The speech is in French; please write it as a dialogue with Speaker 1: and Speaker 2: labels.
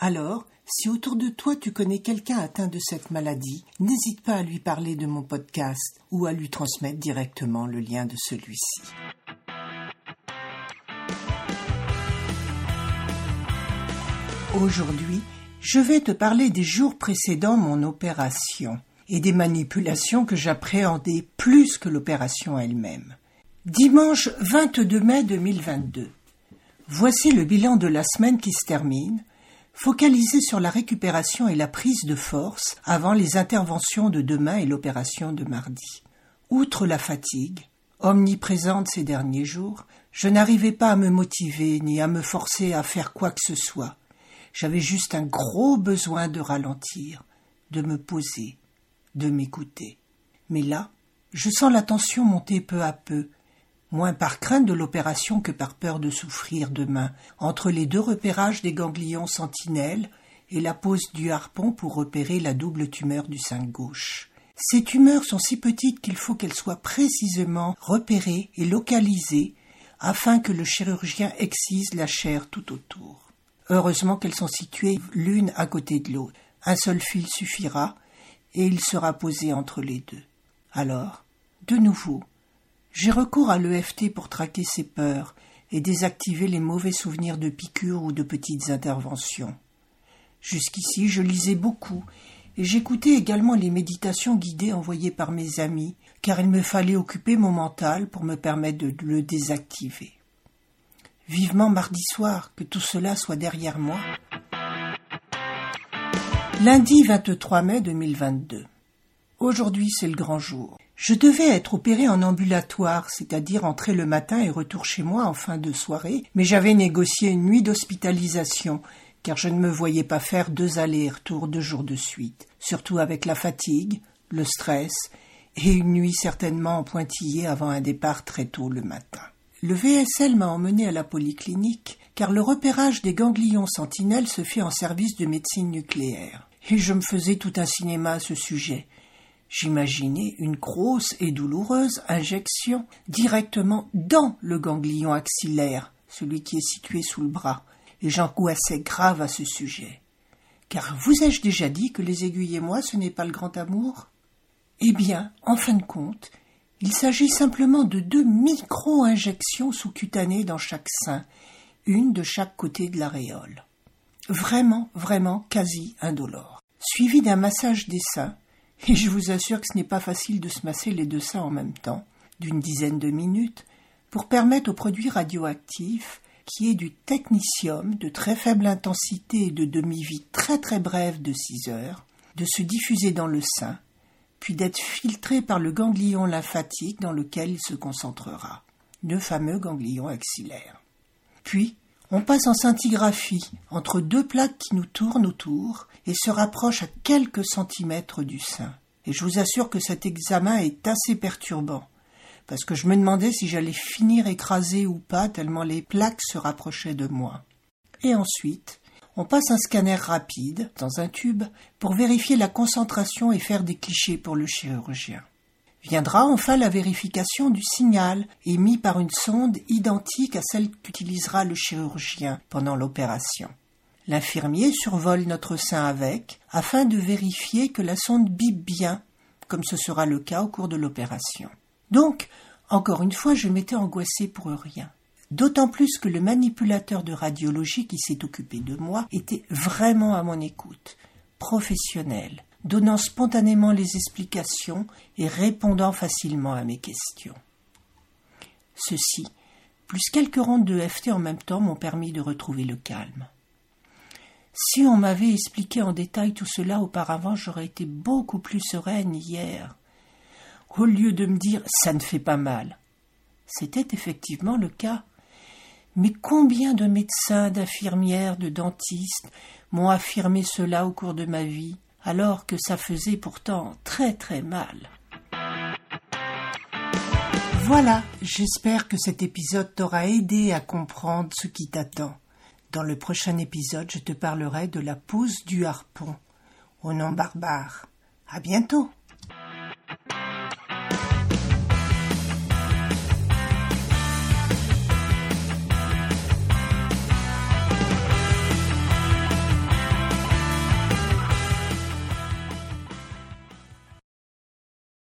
Speaker 1: Alors, si autour de toi tu connais quelqu'un atteint de cette maladie, n'hésite pas à lui parler de mon podcast ou à lui transmettre directement le lien de celui-ci. Aujourd'hui, je vais te parler des jours précédant mon opération et des manipulations que j'appréhendais plus que l'opération elle-même. Dimanche 22 mai 2022. Voici le bilan de la semaine qui se termine, focalisé sur la récupération et la prise de force avant les interventions de demain et l'opération de mardi. Outre la fatigue, omniprésente ces derniers jours, je n'arrivais pas à me motiver ni à me forcer à faire quoi que ce soit. J'avais juste un gros besoin de ralentir, de me poser, de m'écouter. Mais là, je sens la tension monter peu à peu, moins par crainte de l'opération que par peur de souffrir demain, entre les deux repérages des ganglions sentinelles et la pose du harpon pour repérer la double tumeur du sein gauche. Ces tumeurs sont si petites qu'il faut qu'elles soient précisément repérées et localisées afin que le chirurgien excise la chair tout autour. Heureusement qu'elles sont situées l'une à côté de l'autre. Un seul fil suffira, et il sera posé entre les deux. Alors, de nouveau, j'ai recours à l'EFT pour traquer ses peurs et désactiver les mauvais souvenirs de piqûres ou de petites interventions. Jusqu'ici, je lisais beaucoup et j'écoutais également les méditations guidées envoyées par mes amis, car il me fallait occuper mon mental pour me permettre de le désactiver. Vivement mardi soir, que tout cela soit derrière moi. Lundi 23 mai 2022. Aujourd'hui, c'est le grand jour. Je devais être opéré en ambulatoire, c'est-à-dire entrer le matin et retour chez moi en fin de soirée, mais j'avais négocié une nuit d'hospitalisation, car je ne me voyais pas faire deux allers et retours deux jours de suite, surtout avec la fatigue, le stress, et une nuit certainement en pointillé avant un départ très tôt le matin. Le VSL m'a emmené à la polyclinique, car le repérage des ganglions sentinelles se fait en service de médecine nucléaire et je me faisais tout un cinéma à ce sujet. J'imaginais une grosse et douloureuse injection directement dans le ganglion axillaire, celui qui est situé sous le bras, et j'angoissais grave à ce sujet. Car vous ai-je déjà dit que les aiguilles et moi ce n'est pas le grand amour? Eh bien, en fin de compte, il s'agit simplement de deux micro-injections sous-cutanées dans chaque sein, une de chaque côté de l'aréole. Vraiment, vraiment quasi indolore suivi d'un massage des seins, et je vous assure que ce n'est pas facile de se masser les deux seins en même temps, d'une dizaine de minutes, pour permettre au produit radioactif, qui est du technicium de très faible intensité et de demi-vie très très brève de 6 heures, de se diffuser dans le sein, puis d'être filtré par le ganglion lymphatique dans lequel il se concentrera, le fameux ganglion axillaire. Puis, on passe en scintigraphie entre deux plaques qui nous tournent autour et se rapprochent à quelques centimètres du sein. Et je vous assure que cet examen est assez perturbant, parce que je me demandais si j'allais finir écrasé ou pas tellement les plaques se rapprochaient de moi. Et ensuite, on passe un scanner rapide dans un tube pour vérifier la concentration et faire des clichés pour le chirurgien. Viendra enfin la vérification du signal émis par une sonde identique à celle qu'utilisera le chirurgien pendant l'opération. L'infirmier survole notre sein avec, afin de vérifier que la sonde bip bien, comme ce sera le cas au cours de l'opération. Donc, encore une fois, je m'étais angoissé pour rien. D'autant plus que le manipulateur de radiologie qui s'est occupé de moi était vraiment à mon écoute, professionnel, donnant spontanément les explications et répondant facilement à mes questions. Ceci, plus quelques rondes de FT en même temps m'ont permis de retrouver le calme. Si on m'avait expliqué en détail tout cela auparavant, j'aurais été beaucoup plus sereine hier. Au lieu de me dire ça ne fait pas mal. C'était effectivement le cas. Mais combien de médecins, d'infirmières, de dentistes m'ont affirmé cela au cours de ma vie, alors que ça faisait pourtant très très mal. Voilà, j'espère que cet épisode t'aura aidé à comprendre ce qui t'attend. Dans le prochain épisode, je te parlerai de la pose du harpon, au nom barbare. À bientôt!